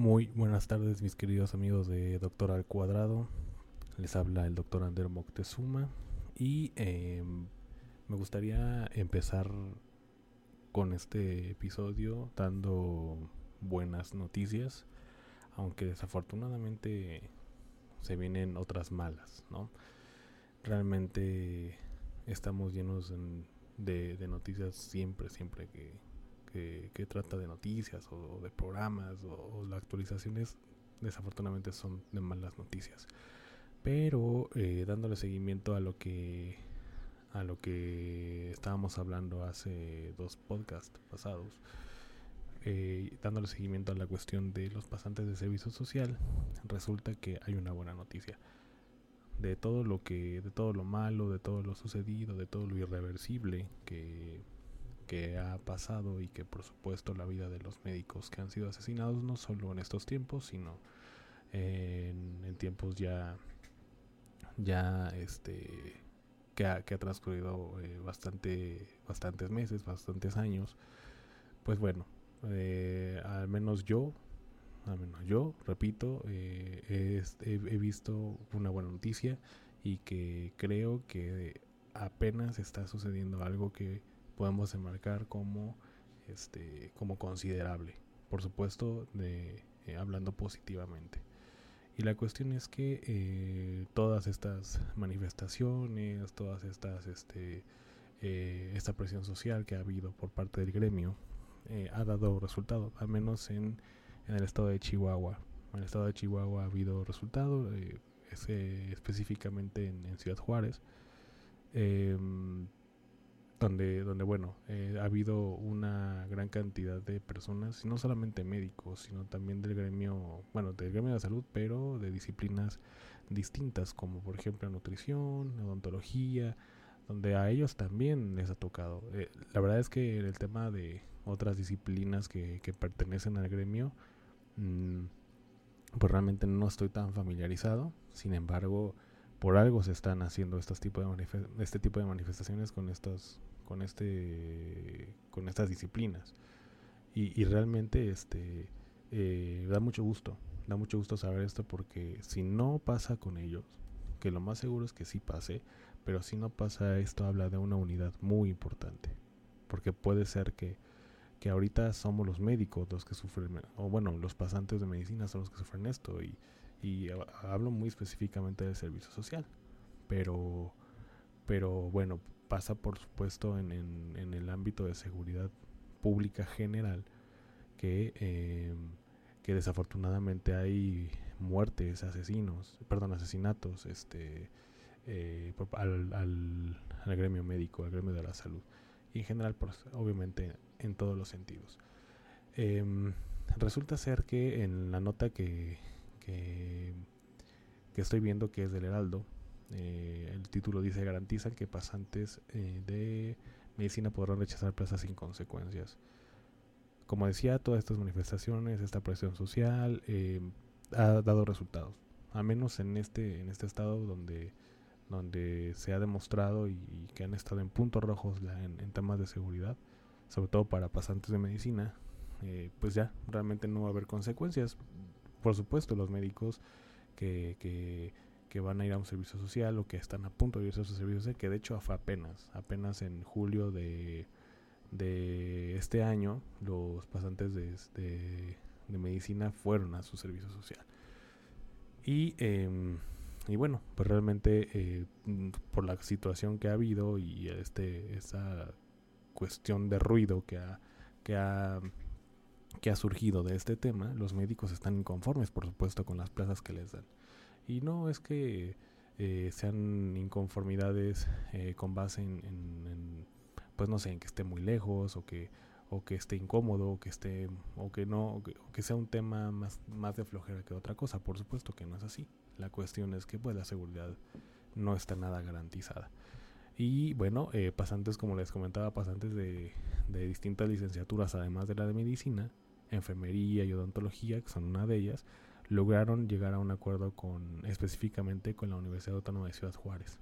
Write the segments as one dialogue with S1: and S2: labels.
S1: Muy buenas tardes, mis queridos amigos de Doctor al Cuadrado. Les habla el doctor Ander Moctezuma y eh, me gustaría empezar con este episodio dando buenas noticias, aunque desafortunadamente se vienen otras malas, ¿no? Realmente estamos llenos de, noticias siempre, siempre que, que, trata de noticias o, de programas o, las actualizaciones desafortunadamente son de malas noticias. Pero eh, dándole seguimiento a lo que a lo que estábamos hablando hace dos podcasts pasados, eh, dándole seguimiento a la cuestión de los pasantes de servicio social, resulta que hay una buena noticia. De todo lo que, de todo lo malo, de todo lo sucedido, de todo lo irreversible que, que ha pasado y que por supuesto la vida de los médicos que han sido asesinados no solo en estos tiempos, sino en, en tiempos ya, ya este que ha, transcurrido eh, bastante, bastantes meses, bastantes años, pues bueno, eh, al menos yo, al menos yo, repito, eh, he, visto una buena noticia y que creo que apenas está sucediendo algo que podemos enmarcar como, este, como considerable, por supuesto, de, hablando positivamente. Y la cuestión es que eh, todas estas manifestaciones, todas estas, este, eh, esta presión social que ha habido por parte del gremio eh, ha dado resultado, al menos en, en, el estado de Chihuahua. En el estado de Chihuahua ha habido resultado, específicamente en, en, Ciudad Juárez. Em, donde, donde bueno, eh, ha habido una gran cantidad de personas, no solamente médicos, sino también del gremio, bueno, del gremio de salud, pero de disciplinas distintas, como por ejemplo nutrición, odontología, donde a ellos también les ha tocado. Eh, la verdad es que el tema de otras disciplinas que, pertenecen al gremio, mmm, pues realmente no estoy tan familiarizado, sin embargo, por algo se están haciendo estos tipo de este tipo de manifestaciones con estos con este con estas disciplinas. Y, realmente este eh, da mucho gusto da mucho gusto saber esto porque si no pasa con ellos que lo más seguro es que sí pase pero si no pasa esto habla de una unidad muy importante. Porque puede ser que que ahorita somos los médicos los que sufren o bueno los pasantes de medicina son los que sufren esto y, y hablo muy específicamente del servicio social. Pero pero bueno pasa por supuesto en, en, el ámbito de seguridad pública general que, eh, que desafortunadamente hay muertes, asesinos, perdón, asesinatos este, eh, al, al, gremio médico, al gremio de la salud. Y en general, obviamente, en todos los sentidos. Em, resulta ser que en la nota que, que, que estoy viendo, que es del Heraldo, eh, el título dice garantizan que pasantes eh, de medicina podrán rechazar plazas sin consecuencias. Como decía, todas estas manifestaciones, esta presión social eh, ha dado resultados. A menos en este, en este estado donde, donde se ha demostrado y, que han estado en puntos rojos en, temas de seguridad, sobre todo para pasantes de medicina, pues ya realmente no va a haber consecuencias. Por supuesto, los médicos que, que que van a ir a un servicio social o que están a punto de irse a su servicio social, que de hecho fue apenas, apenas en julio de, de este año, los pasantes de, de, medicina fueron a su servicio social. Y, em, y bueno, pues realmente eh, por la situación que ha habido y este, esa cuestión de ruido que ha, que ha que ha surgido de este tema, los médicos están inconformes, por supuesto, con las plazas que les dan. Y no es que eh, sean inconformidades eh, con base en, pues no sé, en que esté muy lejos o que, o que esté incómodo, o que esté, o que no, que, sea un tema más, más de flojera que otra cosa. Por supuesto que no es así. La cuestión es que pues la seguridad no está nada garantizada. Y bueno, eh, pasantes, como les comentaba, pasantes de, de distintas licenciaturas, además de la de medicina, enfermería y odontología, que son una de ellas, lograron llegar a un acuerdo con específicamente con la Universidad Autónoma de Ciudad Juárez.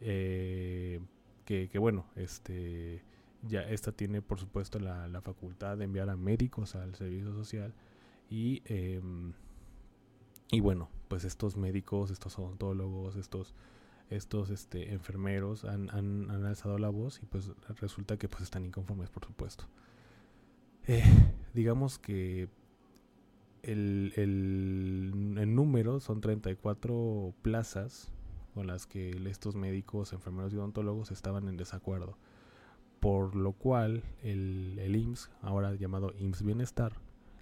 S1: Eh, que, bueno, este ya esta tiene por supuesto la, la, facultad de enviar a médicos al servicio social y em, y bueno pues estos médicos estos odontólogos estos estos este enfermeros han, han, han alzado la voz y pues resulta que pues están inconformes por supuesto eh, digamos que el, el, el, número son 34 plazas con las que estos médicos, enfermeros y odontólogos estaban en desacuerdo. Por lo cual el, el IMSS, ahora llamado IMSS Bienestar,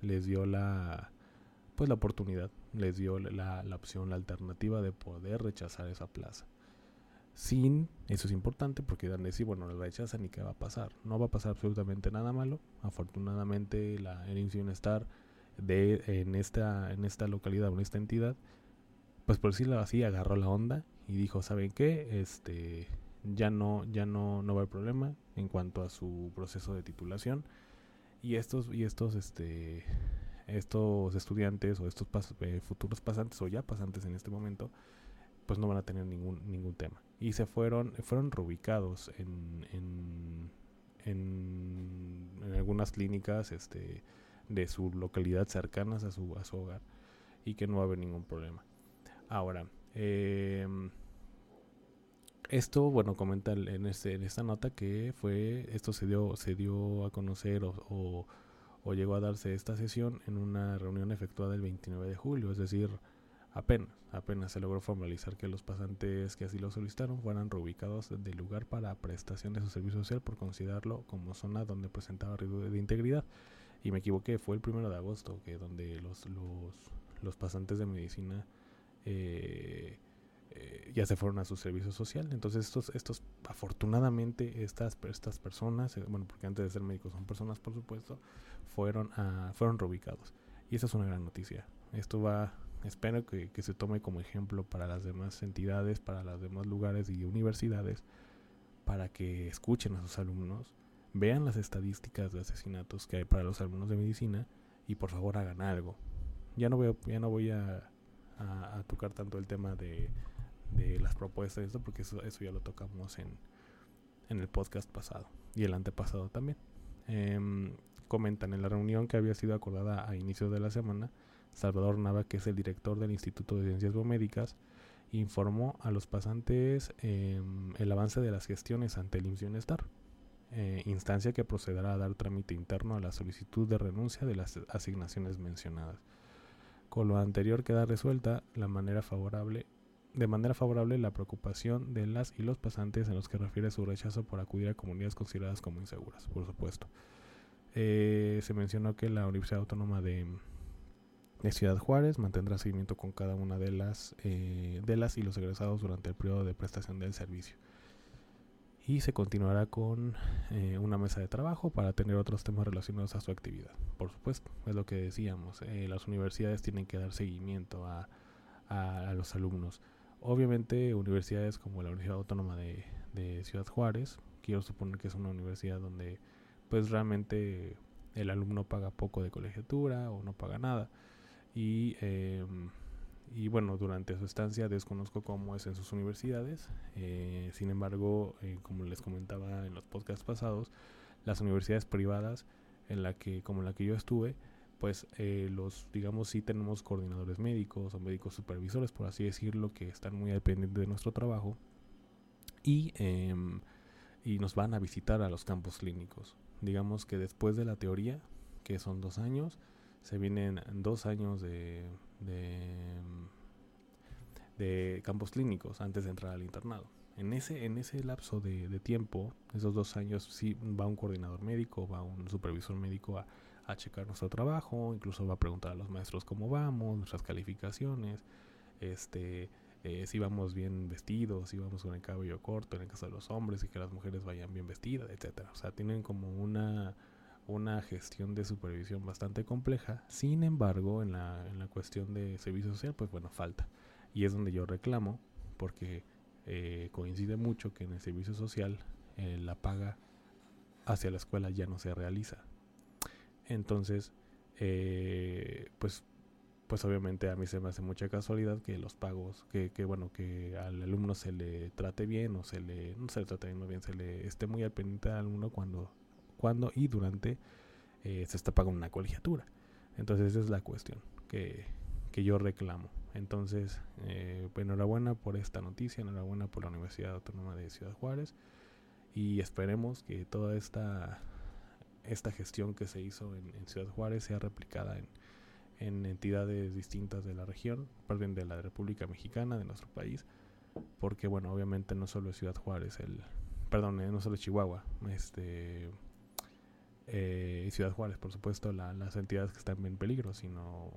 S1: les dio la pues la oportunidad, les dio la, la opción, la alternativa de poder rechazar esa plaza. Sin, eso es importante porque dan decir, bueno, lo rechazan y qué va a pasar. No va a pasar absolutamente nada malo. Afortunadamente la, el IMSS Bienestar de en esta en esta localidad o en esta entidad pues por decirlo así agarró la onda y dijo saben qué este ya no ya no no va a haber problema en cuanto a su proceso de titulación y estos y estos este estos estudiantes o estos eh, futuros pasantes o ya pasantes en este momento pues no van a tener ningún ningún tema. Y se fueron fueron reubicados en en, en, en algunas clínicas este de su localidad cercanas a su, a su hogar y que no va a haber ningún problema. Ahora, em, esto, bueno, comenta en, este, en esta nota que fue, esto se dio, se dio a conocer o, o, llegó a darse esta sesión en una reunión efectuada el 29 de julio, es decir, apenas, apenas se logró formalizar que los pasantes que así lo solicitaron fueran reubicados del lugar para prestación de su servicio social por considerarlo como zona donde presentaba riesgo de integridad y me equivoqué, fue el primero de agosto, que donde los, los, los pasantes de medicina eh, eh, ya se fueron a su servicio social. Entonces estos, estos afortunadamente, estas, estas personas, eh, bueno, porque antes de ser médicos son personas, por supuesto, fueron, a, fueron reubicados. Y esa es una gran noticia. Esto va, espero que, que se tome como ejemplo para las demás entidades, para los demás lugares y universidades, para que escuchen a sus alumnos vean las estadísticas de asesinatos que hay para los alumnos de medicina y por favor hagan algo. Ya no voy a, ya no voy a, tocar tanto el tema de, de las propuestas y esto porque eso, eso ya lo tocamos en, en el podcast pasado y el antepasado también. Em, comentan en la reunión que había sido acordada a inicios de la semana, Salvador Nava, que es el director del Instituto de Ciencias Biomédicas, informó a los pasantes em, el avance de las gestiones ante el IMSS Bienestar eh, instancia que procederá a dar trámite interno a la solicitud de renuncia de las asignaciones mencionadas. Con lo anterior queda resuelta la manera favorable, de manera favorable la preocupación de las y los pasantes en los que refiere su rechazo por acudir a comunidades consideradas como inseguras, por supuesto. Eh, se mencionó que la Universidad Autónoma de, Ciudad Juárez mantendrá seguimiento con cada una de las, eh, de las y los egresados durante el periodo de prestación del servicio y se continuará con eh, una mesa de trabajo para tener otros temas relacionados a su actividad. Por supuesto, es lo que decíamos, eh, las universidades tienen que dar seguimiento a, a, los alumnos. Obviamente universidades como la Universidad Autónoma de, de, Ciudad Juárez, quiero suponer que es una universidad donde pues realmente el alumno paga poco de colegiatura o no paga nada y eh, y bueno, durante su estancia desconozco cómo es en sus universidades. Eh, sin embargo, eh, como les comentaba en los podcasts pasados, las universidades privadas en la que, como en la que yo estuve, pues eh, los, digamos, sí tenemos coordinadores médicos o médicos supervisores, por así decirlo, que están muy dependientes de nuestro trabajo y, em, y nos van a visitar a los campos clínicos. Digamos que después de la teoría, que son dos años, se vienen dos años de de, campos clínicos antes de entrar al internado. En ese, en ese lapso de, tiempo, esos dos años, sí va un coordinador médico, va un supervisor médico a, checar nuestro trabajo, incluso va a preguntar a los maestros cómo vamos, nuestras calificaciones, este, eh, si vamos bien vestidos, si vamos con el cabello corto en el caso de los hombres y que las mujeres vayan bien vestidas, etcétera. O sea, tienen como una una gestión de supervisión bastante compleja. Sin embargo, en la, en la cuestión de servicio social, pues bueno, falta. Y es donde yo reclamo, porque eh, coincide mucho que en el servicio social eh, la paga hacia la escuela ya no se realiza. Entonces, eh, pues, pues obviamente a mí se me hace mucha casualidad que los pagos, que, que bueno, que al alumno se le trate bien o se le, no se le trate bien, se le esté muy al pendiente al alumno cuando cuando y durante eh, se está pagando una colegiatura. Entonces esa es la cuestión que, que yo reclamo. Entonces, eh, pues, enhorabuena por esta noticia, enhorabuena por la Universidad Autónoma de Ciudad Juárez y esperemos que toda esta, esta gestión que se hizo en, Ciudad Juárez sea replicada en, en, entidades distintas de la región, perdón, de la República Mexicana, de nuestro país, porque bueno, obviamente no solo es Ciudad Juárez, el, perdón, eh, no solo es Chihuahua, este eh, Ciudad Juárez, por supuesto, las entidades que están en peligro, sino,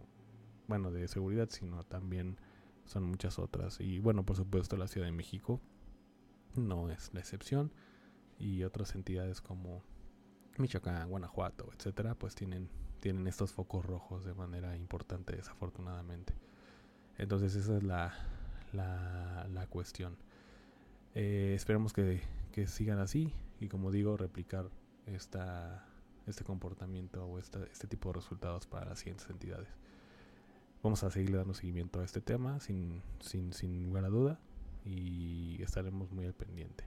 S1: bueno, de seguridad, sino también son muchas otras. Y bueno, por supuesto, la Ciudad de México no es la excepción. Y otras entidades como Michoacán, Guanajuato, etcétera, pues tienen, tienen estos focos rojos de manera importante, desafortunadamente. Entonces, esa es la, la, la cuestión. Eh, esperemos que, que sigan así y, como digo, replicar esta este comportamiento o este tipo de resultados para las siguientes entidades. Vamos a seguir dando seguimiento a este tema sin, sin, sin lugar a duda y estaremos muy al pendiente.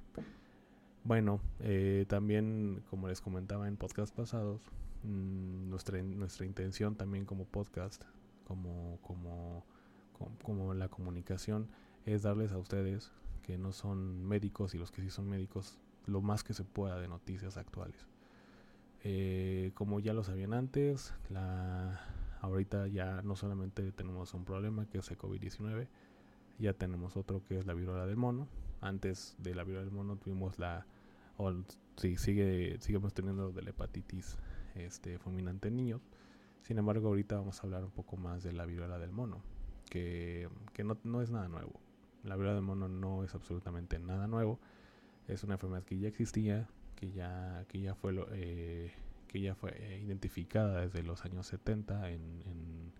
S1: Bueno, eh, también como les comentaba en podcast pasados, mm, nuestra, nuestra intención también como podcast, como, como, como, como la comunicación, es darles a ustedes que no son médicos y los que sí son médicos lo más que se pueda de noticias actuales. Eh, como ya lo sabían antes, la, ahorita ya no solamente tenemos un problema que es el COVID-19, ya tenemos otro que es la viruela del mono. Antes de la viruela del mono tuvimos la, o sí, sigue, seguimos teniendo de la hepatitis este, fulminante en niños. Sin embargo, ahorita vamos a hablar un poco más de la viruela del mono, que, que no, no es nada nuevo. La viruela del mono no es absolutamente nada nuevo. Es una enfermedad que ya existía, que ya, que ya fue, lo, eh, que ya fue eh, identificada desde los años 70 en, en,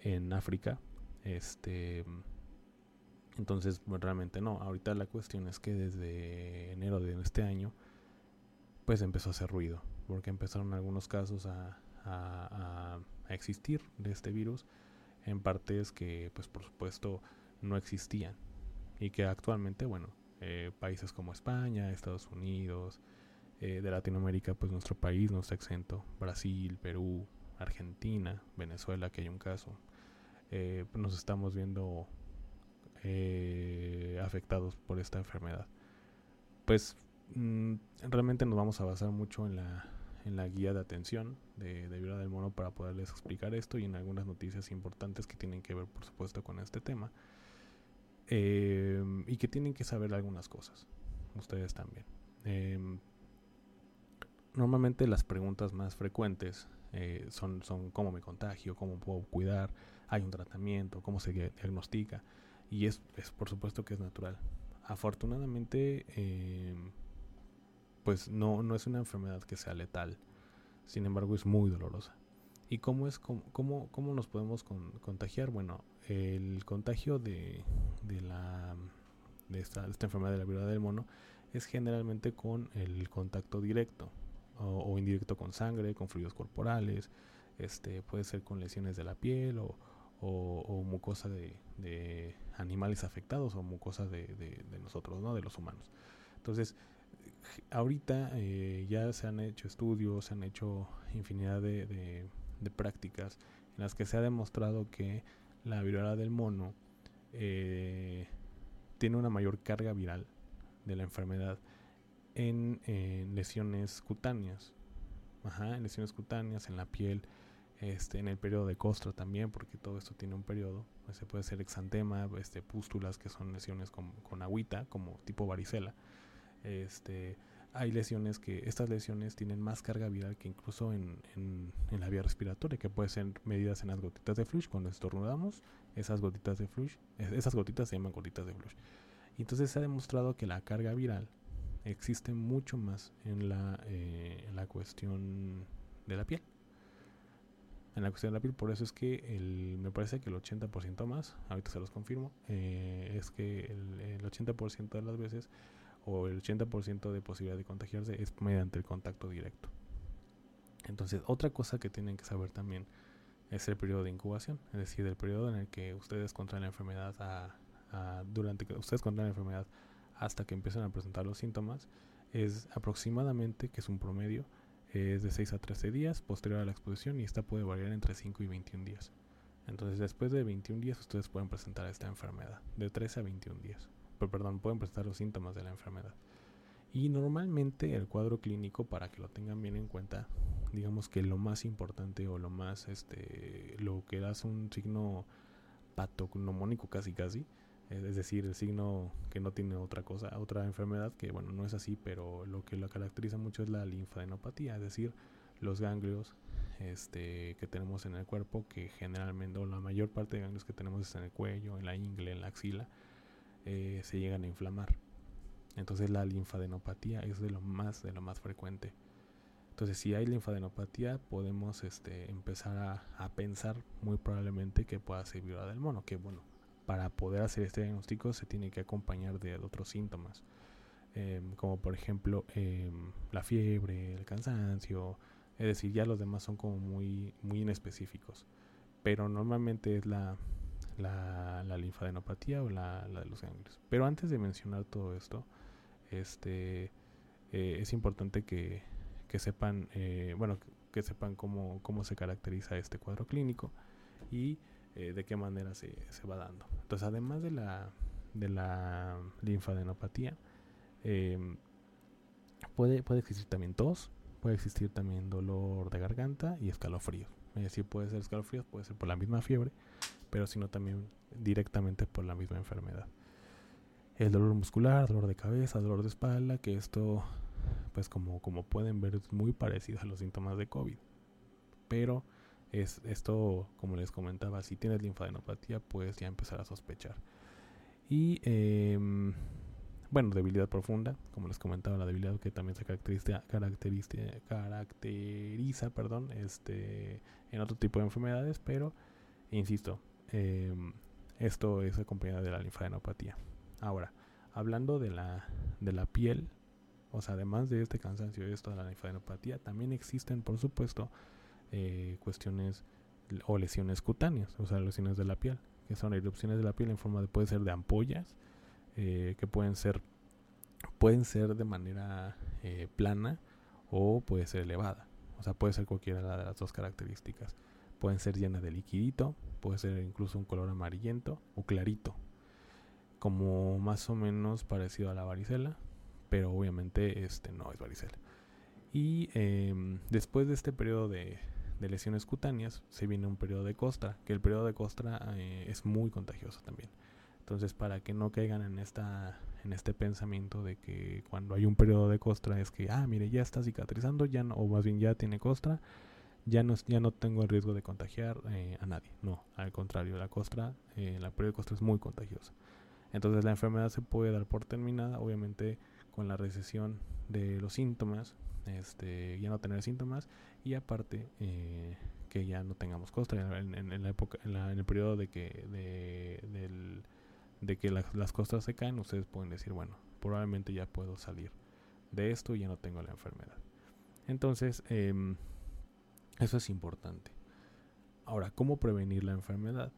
S1: en África. Este, entonces, realmente no. Ahorita la cuestión es que desde enero de este año, pues empezó a hacer ruido, porque empezaron algunos casos a, a, a existir de este virus en partes que, pues por supuesto, no existían y que actualmente, bueno, eh, países como España, Estados Unidos, eh, de Latinoamérica, pues nuestro país no está exento. Brasil, Perú, Argentina, Venezuela, que hay un caso. Eh, nos estamos viendo afectados por esta enfermedad. Pues mm, realmente nos vamos a basar mucho en la, en la guía de atención de, de del Mono para poderles explicar esto y en algunas noticias importantes que tienen que ver, por supuesto, con este tema. Em, y que tienen que saber algunas cosas. Ustedes también. Em, normalmente las preguntas más frecuentes eh, son, son cómo me contagio, cómo puedo cuidar, hay un tratamiento, cómo se diagnostica. Y es, es por supuesto que es natural. Afortunadamente, em, pues no, no es una enfermedad que sea letal. Sin embargo, es muy dolorosa. ¿Y cómo, es, cómo, cómo, nos podemos contagiar? Bueno, el contagio de, de, la, de, esta, enfermedad de la viruela del mono es generalmente con el contacto directo o, indirecto con sangre, con fluidos corporales, este, puede ser con lesiones de la piel o, o, mucosa de, de, animales afectados o mucosa de, de, nosotros, ¿no? de los humanos. Entonces, ahorita eh, ya se han hecho estudios, se han hecho infinidad de, de prácticas en las que se ha demostrado que la viruela del mono eh, tiene una mayor carga viral de la enfermedad en, lesiones cutáneas. En lesiones cutáneas, en la piel, este, en el periodo de costra también, porque todo esto tiene un periodo. Se puede ser exantema, este, pústulas, que son lesiones con, con agüita, como tipo varicela. Este, hay lesiones que, estas lesiones tienen más carga viral que incluso en, en, la vía respiratoria, que puede ser medidas en las gotitas de flush. Cuando estornudamos, esas gotitas de flush, esas gotitas se llaman gotitas de flush. Entonces se ha demostrado que la carga viral existe mucho más en la, eh, en la cuestión de la piel. En la cuestión de la piel, por eso es que me parece que el 80% más, ahorita se los confirmo, eh, es que el, el 80% de las veces o el 80% de posibilidad de contagiarse es mediante el contacto directo. Entonces, otra cosa que tienen que saber también es el periodo de incubación, es decir, el periodo en el que ustedes contraen la enfermedad durante que ustedes contraen la enfermedad hasta que empiezan a presentar los síntomas es aproximadamente, que es un promedio, es de 6 a 13 días posterior a la exposición y esta puede variar entre 5 y 21 días. Entonces, después de 21 días ustedes pueden presentar esta enfermedad, de 13 a 21 días. Perdón, pueden presentar los síntomas de la enfermedad. Y normalmente el cuadro clínico, para que lo tengan bien en cuenta, digamos que lo más importante o lo más, este, lo que da un signo patognomónico casi casi, es decir, el signo que no tiene otra cosa, otra enfermedad, que bueno, no es así, pero lo que lo caracteriza mucho es la linfadenopatía, es decir, los ganglios este, que tenemos en el cuerpo, que generalmente, o la mayor parte de ganglios que tenemos es en el cuello, en la ingle, en la axila, eh, se llegan a inflamar. Entonces la linfadenopatía es de lo más, de lo más frecuente. Entonces, si hay linfadenopatía, podemos este, empezar a, pensar muy probablemente que pueda ser viruela del mono. Que bueno, para poder hacer este diagnóstico se tiene que acompañar de otros síntomas, em, como por ejemplo em, la fiebre, el cansancio. Es decir, ya los demás son como muy, muy inespecíficos. Pero normalmente es la, la, linfadenopatía o la, la, de los ganglios. Pero antes de mencionar todo esto, este, eh, es importante que que sepan, eh, bueno, que sepan cómo, cómo se caracteriza este cuadro clínico y eh, de qué manera se, se, va dando. Entonces, además de la, de la linfadenopatía, em, puede, puede existir también tos, puede existir también dolor de garganta y escalofríos. Es decir, puede ser escalofríos, puede ser por la misma fiebre, pero sino también directamente por la misma enfermedad. El dolor muscular, dolor de cabeza, dolor de espalda, que esto pues como, como pueden ver es muy parecido a los síntomas de COVID. Pero es esto, como les comentaba, si tienes linfadenopatía, puedes ya empezar a sospechar. Y em, bueno, debilidad profunda, como les comentaba, la debilidad que también se caracteriza, caracteriza, caracteriza perdón, este, en otro tipo de enfermedades, pero insisto, em, esto es acompañado de la linfadenopatía. Ahora, hablando de la, de la piel, o sea, además de este cansancio y esto de la linfadenopatía, también existen, por supuesto, eh, cuestiones o lesiones cutáneas, o sea, lesiones de la piel, que son erupciones de la piel en forma de, puede ser de ampollas, eh, que pueden ser, pueden ser de manera eh, plana o puede ser elevada. O sea, puede ser cualquiera de las dos características. Pueden ser llenas de liquidito, puede ser incluso un color amarillento o clarito, como más o menos parecido a la varicela, pero obviamente este no es varicela. Y em, después de este periodo de, lesiones cutáneas se viene un periodo de costra, que el periodo de costra eh, es muy contagioso también. Entonces, para que no caigan en esta en este pensamiento de que cuando hay un periodo de costra es que, ah, mire, ya está cicatrizando, ya no, o más bien ya tiene costra, ya no, ya no tengo el riesgo de contagiar eh, a nadie. No, al contrario, la costra, eh, la periodo de costra es muy contagiosa. Entonces, la enfermedad se puede dar por terminada, obviamente con la recesión de los síntomas, este, ya no tener síntomas y aparte eh, que ya no tengamos costra en, la época, en, el periodo de que de, que las costras se caen, ustedes pueden decir, bueno, probablemente ya puedo salir de esto y ya no tengo la enfermedad. Entonces, em, eso es importante. Ahora, ¿cómo prevenir la enfermedad?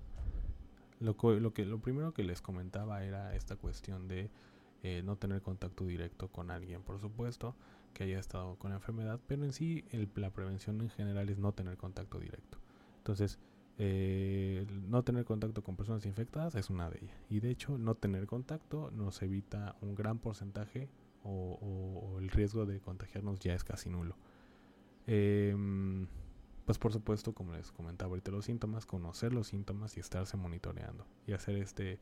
S1: Lo, lo, que, lo primero que les comentaba era esta cuestión de eh, no tener contacto directo con alguien, por supuesto, que haya estado con la enfermedad, pero en sí la prevención en general es no tener contacto directo. Entonces, eh, no tener contacto con personas infectadas es una de ellas. Y de hecho, no tener contacto nos evita un gran porcentaje o, el riesgo de contagiarnos ya es casi nulo. Em, pues por supuesto, como les comentaba ahorita los síntomas, conocer los síntomas y estarse monitoreando y hacer este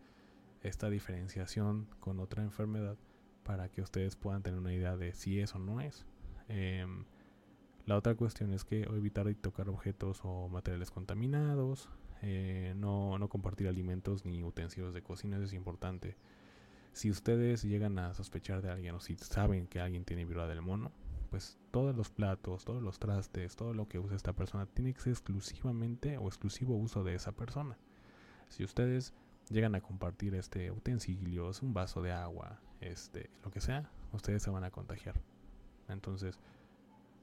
S1: esta diferenciación con otra enfermedad para que ustedes puedan tener una idea de si es o no es. Em, la otra cuestión es que evitar tocar objetos o materiales contaminados, eh, no, no, compartir alimentos ni utensilios de cocina, eso es importante. Si ustedes llegan a sospechar de alguien o si saben que alguien tiene viruela del mono, pues todos los platos, todos los trastes, todo lo que usa esta persona tiene que ser exclusivamente o exclusivo uso de esa persona. Si ustedes llegan a compartir este utensilios, un vaso de agua, este, lo que sea, ustedes se van a contagiar. Entonces,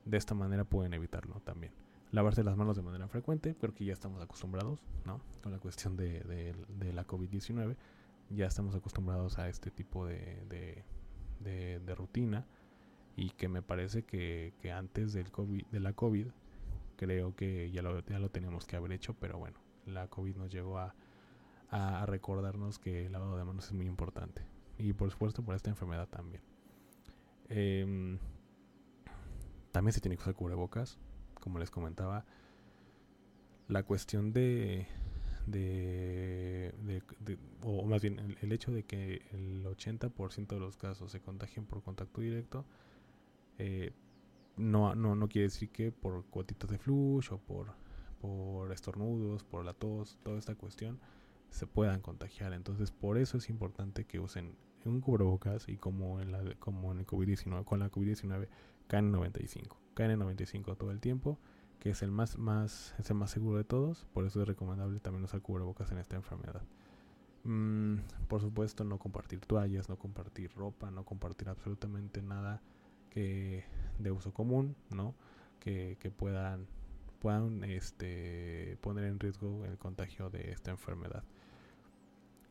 S1: de esta manera pueden evitarlo también. Lavarse las manos de manera frecuente, porque ya estamos acostumbrados, ¿no? Con la cuestión de, de, la COVID-19, ya estamos acostumbrados a este tipo de, de, rutina y que me parece que, que, antes del COVID, de la COVID, creo que ya lo, ya lo teníamos que haber hecho, pero bueno, la COVID nos llegó a, a, recordarnos que el lavado de manos es muy importante. Y por supuesto por esta enfermedad también. Em, también se tiene que usar cubrebocas, como les comentaba. La cuestión de, de, o más bien el, hecho de que el 80% de los casos se contagien por contacto directo, eh, no, no, no quiere decir que por cuotitas de flush o por, por estornudos, por la tos, toda esta cuestión, se puedan contagiar. Entonces, por eso es importante que usen un cubrebocas y como en, la, como en el COVID-19, con la COVID-19, KN95. KN95 todo el tiempo, que es el más, más, es el más seguro de todos, por eso es recomendable también usar cubrebocas en esta enfermedad. Mm, por supuesto, no compartir toallas, no compartir ropa, no compartir absolutamente nada que de uso común, ¿no? Que, que puedan, puedan este, poner en riesgo el contagio de esta enfermedad.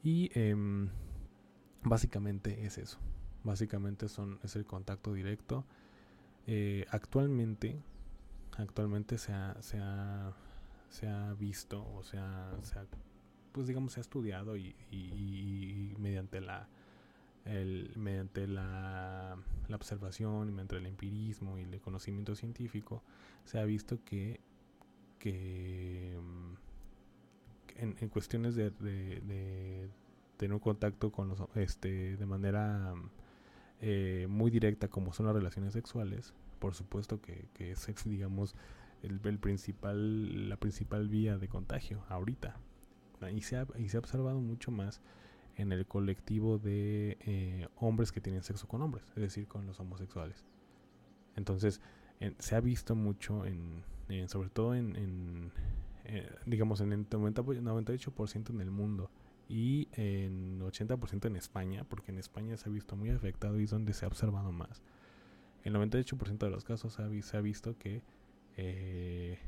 S1: Y em, básicamente es eso. Básicamente son, es el contacto directo. Eh, actualmente, actualmente se ha, se ha, se ha visto o se ha, pues digamos, se ha estudiado y, mediante la el, mediante la, la, observación mediante el empirismo y el conocimiento científico se ha visto que, que em, en, cuestiones de, tener un contacto con los, este, de manera eh, muy directa como son las relaciones sexuales, por supuesto que, es, digamos, el, principal, la principal vía de contagio ahorita. Y se ha, y se ha observado mucho más en el colectivo de eh, hombres que tienen sexo con hombres, es decir, con los homosexuales. Entonces, se ha visto mucho, en, sobre todo en, eh, digamos, en el 90, 98% en el mundo y en 80% en España, porque en España se ha visto muy afectado y es donde se ha observado más. En el 98% de los casos se ha, visto que, eh,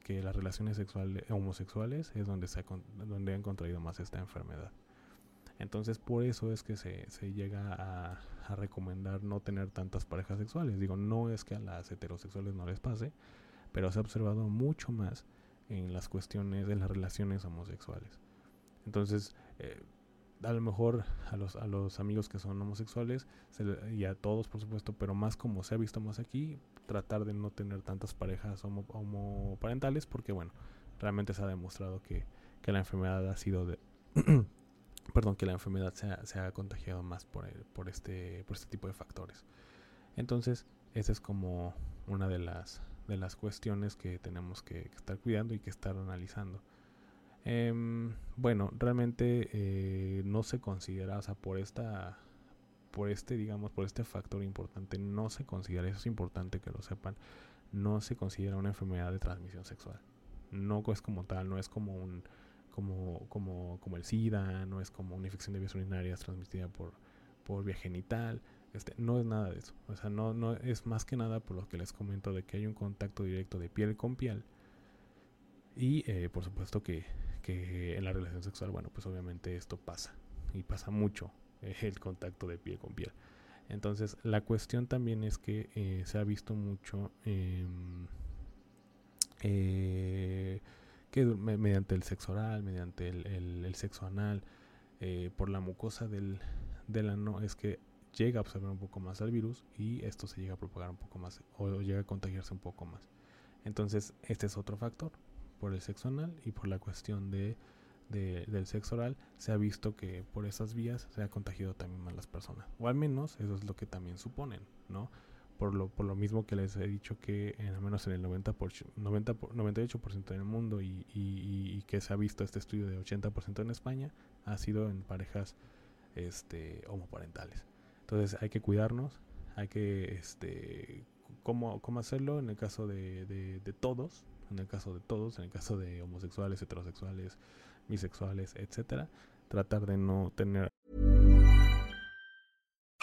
S1: que las relaciones sexuales homosexuales es donde, se donde han contraído más esta enfermedad. Entonces por eso es que se, se llega a, recomendar no tener tantas parejas sexuales. Digo, no es que a las heterosexuales no les pase, pero se ha observado mucho más en las cuestiones de las relaciones homosexuales. Entonces, eh, a lo mejor a los, a los amigos que son homosexuales y a todos, por supuesto, pero más como se ha visto más aquí, tratar de no tener tantas parejas homo, homoparentales porque, bueno, realmente se ha demostrado que, que la enfermedad ha sido de... perdón, que la enfermedad se ha, contagiado más este, por este tipo de factores. Entonces, esa es como una de las cuestiones que tenemos que, estar cuidando y que estar analizando. Em, bueno, realmente eh, no se considera, o sea, por por este, digamos, por este factor importante, no se considera, eso es importante que lo sepan, no se considera una enfermedad de transmisión sexual. No es como tal, no es como un, como, como, como el SIDA, no es como una infección de vías urinarias transmitida por, por vía genital, este, no es nada de eso. O sea, no, no es más que nada por lo que les comento de que hay un contacto directo de piel con piel. Y eh, por supuesto que, que, en la relación sexual, bueno, pues obviamente esto pasa. Y pasa mucho eh, el contacto de piel con piel. Entonces, la cuestión también es que eh, se ha visto mucho em, que mediante el sexo oral, mediante el, el sexo anal, por la mucosa del, del ano, es que llega a absorber un poco más al virus y esto se llega a propagar un poco más o llega a contagiarse un poco más. Entonces, este es otro factor. Por el sexo anal y por la cuestión de, del sexo oral, se ha visto que por esas vías se ha contagiado también más las personas. O al menos eso es lo que también suponen, ¿no? Por lo, por lo mismo que les he dicho que en, al menos en el 90 por, 90 98% del mundo y, y, y, que se ha visto este estudio de 80% en España, ha sido en parejas este, homoparentales. Entonces hay que cuidarnos, hay que este, cómo, cómo hacerlo en el caso de, de, de todos, en el caso de todos, en el caso de homosexuales, heterosexuales, bisexuales, etcétera, tratar de no tener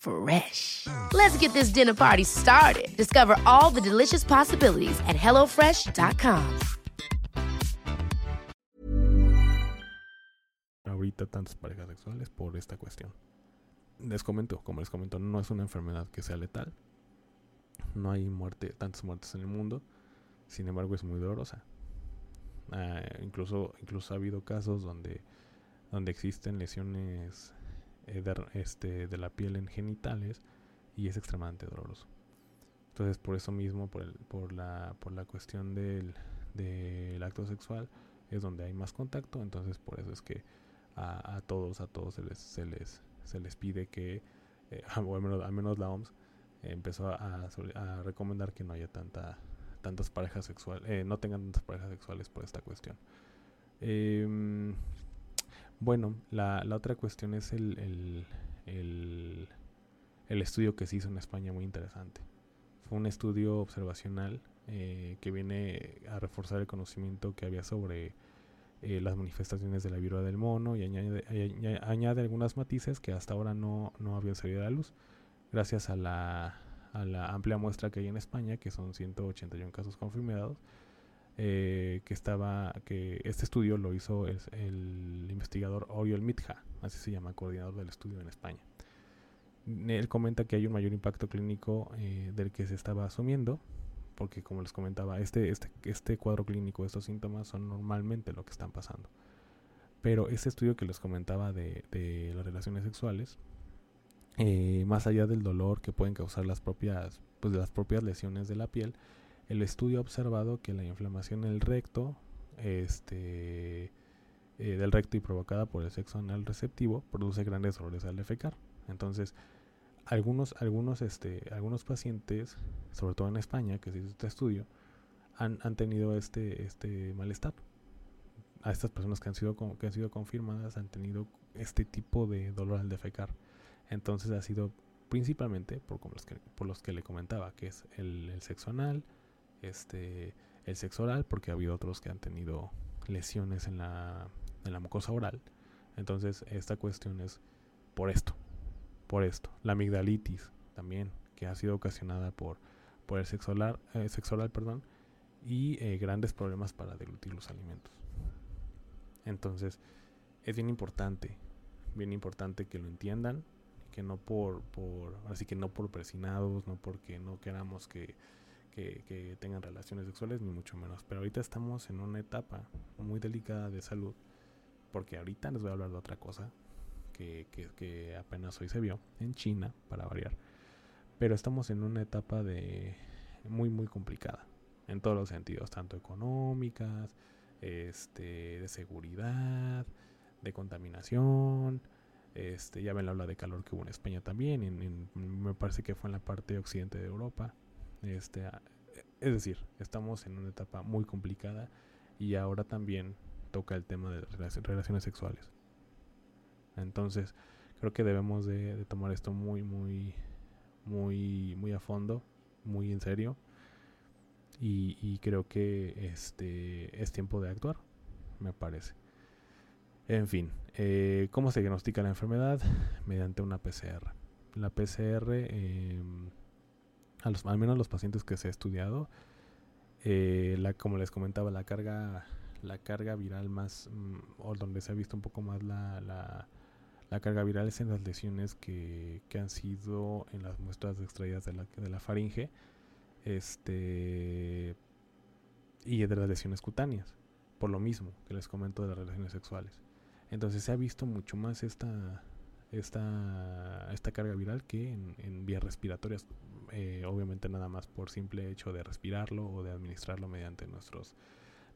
S2: Fresh. Let's get this dinner party started. Discover all the delicious possibilities at hellofresh.com.
S1: ahorita tantas parejas sexuales por esta cuestión. Les comento, como les comento, no es una enfermedad que sea letal. No hay muerte, tantas muertes en el mundo. Sin embargo, es muy dolorosa. Ah, incluso, incluso ha habido casos donde, donde existen lesiones de, este, de la piel en genitales y es extremadamente doloroso. Entonces, por eso mismo, por, el, por, la, por la cuestión del, del acto sexual, es donde hay más contacto. Entonces, por eso es que a, todos, a todos se les, se les, se les pide que, eh, o al menos, al menos la OMS, empezó a, recomendar que no haya tanta, tantas parejas sexuales, eh, no tengan tantas parejas sexuales por esta cuestión. Eh, bueno, la, la, otra cuestión es el, el, el, estudio que se hizo en España, muy interesante. Fue un estudio observacional eh, que viene a reforzar el conocimiento que había sobre eh, las manifestaciones de la viruela del mono y añade, añade, añade, algunas matices que hasta ahora no, no habían salido a la luz, gracias a la, a la amplia muestra que hay en España, que son 181 casos confirmados, eh, que estaba, que este estudio lo hizo el, el investigador Oriol Mitja, así se llama, coordinador del estudio en España. Él comenta que hay un mayor impacto clínico eh, del que se estaba asumiendo, porque como les comentaba, este, este, este cuadro clínico, estos síntomas son normalmente lo que están pasando. Pero este estudio que les comentaba de, de las relaciones sexuales, eh, más allá del dolor que pueden causar las propias, pues, las propias lesiones de la piel, el estudio ha observado que la inflamación en el recto, este, eh, del recto y provocada por el sexo anal receptivo, produce grandes dolores al defecar. Entonces, algunos, algunos, este, algunos pacientes, sobre todo en España, que se hizo este estudio, han, han tenido este, este malestar. A estas personas que han, sido, que han sido confirmadas han tenido este tipo de dolor al defecar. Entonces ha sido principalmente por, los que, por los que le comentaba, que es el, el sexo anal, este, el sexo oral, porque ha habido otros que han tenido lesiones en la, en la mucosa oral. Entonces esta cuestión es por esto, por esto. La amigdalitis también, que ha sido ocasionada por, por el sexo oral, eh, sexo oral perdón, y eh, grandes problemas para deglutir los alimentos. Entonces, es bien importante, bien importante que lo entiendan, que no por, por así que no por presinados, no porque no queramos que, que, tengan relaciones sexuales, ni mucho menos. Pero ahorita estamos en una etapa muy delicada de salud, porque ahorita les voy a hablar de otra cosa, que, que, que, apenas hoy se vio en China, para variar. Pero estamos en una etapa de muy, muy complicada, en todos los sentidos, tanto económicas, este, de seguridad, de contaminación. Este, ya ven la ola de calor que hubo en España también, en, en, me parece que fue en la parte occidente de Europa. Este, es decir, estamos en una etapa muy complicada y ahora también toca el tema de relaciones sexuales. Entonces, creo que debemos de, tomar esto muy, muy, muy, muy a fondo, muy en serio. Y, creo que este es tiempo de actuar, me parece. En fin, eh, ¿cómo se diagnostica la enfermedad? Mediante una PCR. La PCR, eh, a los, al menos los pacientes que se ha estudiado, eh, la, como les comentaba, la carga, la carga viral más, mm, o donde se ha visto un poco más la, la La carga viral es en las lesiones que, que han sido en las muestras extraídas de la, de la faringe este, y de las lesiones cutáneas, por lo mismo que les comento de las relaciones sexuales. Entonces se ha visto mucho más esta, esta, esta carga viral que en, vías respiratorias, eh, obviamente nada más por simple hecho de respirarlo o de administrarlo mediante nuestros,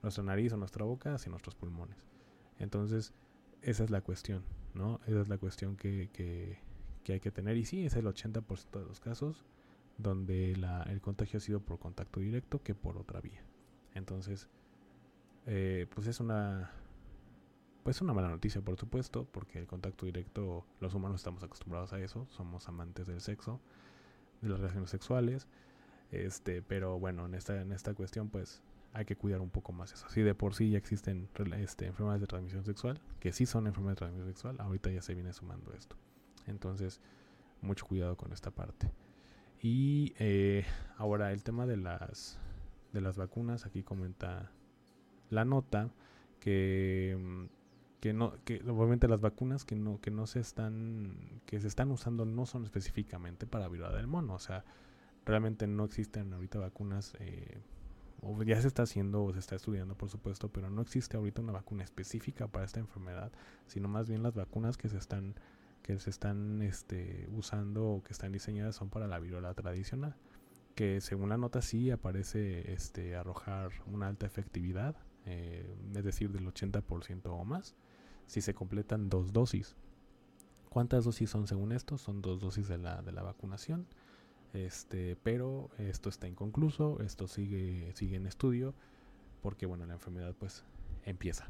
S1: nuestra nariz o nuestra boca hacia nuestros pulmones. Entonces, esa es la cuestión, ¿no? Esa es la cuestión que, que, hay que tener. Y sí, es el 80% de los casos donde la, el contagio ha sido por contacto directo que por otra vía. Entonces, eh, pues es una pues una mala noticia, por supuesto, porque el contacto directo, los humanos estamos acostumbrados a eso, somos amantes del sexo, de las relaciones sexuales, este, pero bueno, en esta, en esta cuestión, pues hay que cuidar un poco más eso. Si de por sí ya existen este, enfermedades de transmisión sexual, que sí son enfermedades de transmisión sexual, ahorita ya se viene sumando esto. Entonces, mucho cuidado con esta parte. Y eh, ahora el tema de las, de las vacunas, aquí comenta la nota que mm, que no que obviamente las vacunas que no que no se están que se están usando no son específicamente para viruela del mono o sea realmente no existen ahorita vacunas eh, o ya se está haciendo o se está estudiando por supuesto pero no existe ahorita una vacuna específica para esta enfermedad sino más bien las vacunas que se están que se están este, usando o que están diseñadas son para la viruela tradicional que según la nota sí aparece este arrojar una alta efectividad eh, es decir del 80% o más si se completan dos dosis. ¿Cuántas dosis son según esto? Son dos dosis de la, de la vacunación. Este, pero esto está inconcluso, esto sigue, sigue en estudio, porque bueno, la enfermedad pues empieza.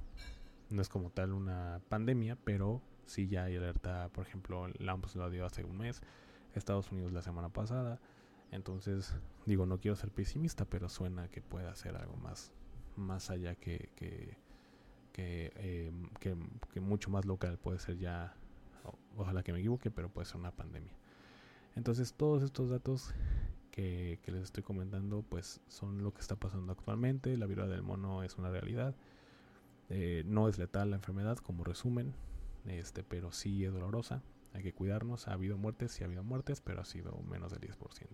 S1: No es como tal una pandemia, pero sí ya hay alerta, por ejemplo, la OMS lo dio hace un mes, Estados Unidos la semana pasada. Entonces, digo, no quiero ser pesimista, pero suena que pueda ser algo más, más allá que, eh, que, que, mucho más local puede ser ya, ojalá que me equivoque, pero puede ser una pandemia. Entonces todos estos datos que, les estoy comentando pues son lo que está pasando actualmente. La viruela del mono es una realidad. Eh, no es letal la enfermedad como resumen, este, pero sí es dolorosa. Hay que cuidarnos. Ha habido muertes, sí ha habido muertes, pero ha sido menos del 10%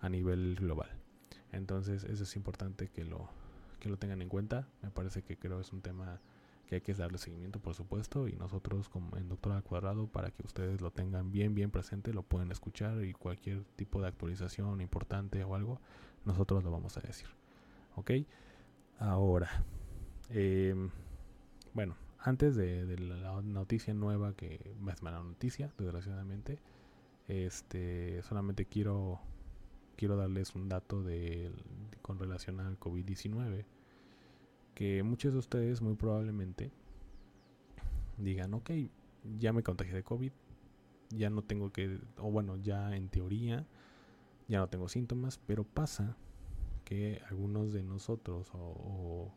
S1: a nivel global. Entonces eso es importante que lo, que lo tengan en cuenta. Me parece que creo es un tema que hay que darle seguimiento, por supuesto, y nosotros como en Doctor al Cuadrado, para que ustedes lo tengan bien, bien presente, lo pueden escuchar y cualquier tipo de actualización importante o algo, nosotros lo vamos a decir. ¿Ok? Ahora, em, bueno, antes de, la noticia nueva, que es mala noticia, desgraciadamente, este, solamente quiero quiero darles un dato de, con relación al COVID-19. Que muchos de ustedes muy probablemente digan, ok, ya me contagié de COVID, ya no tengo que, o bueno, ya en teoría, ya no tengo síntomas, pero pasa que algunos de nosotros o,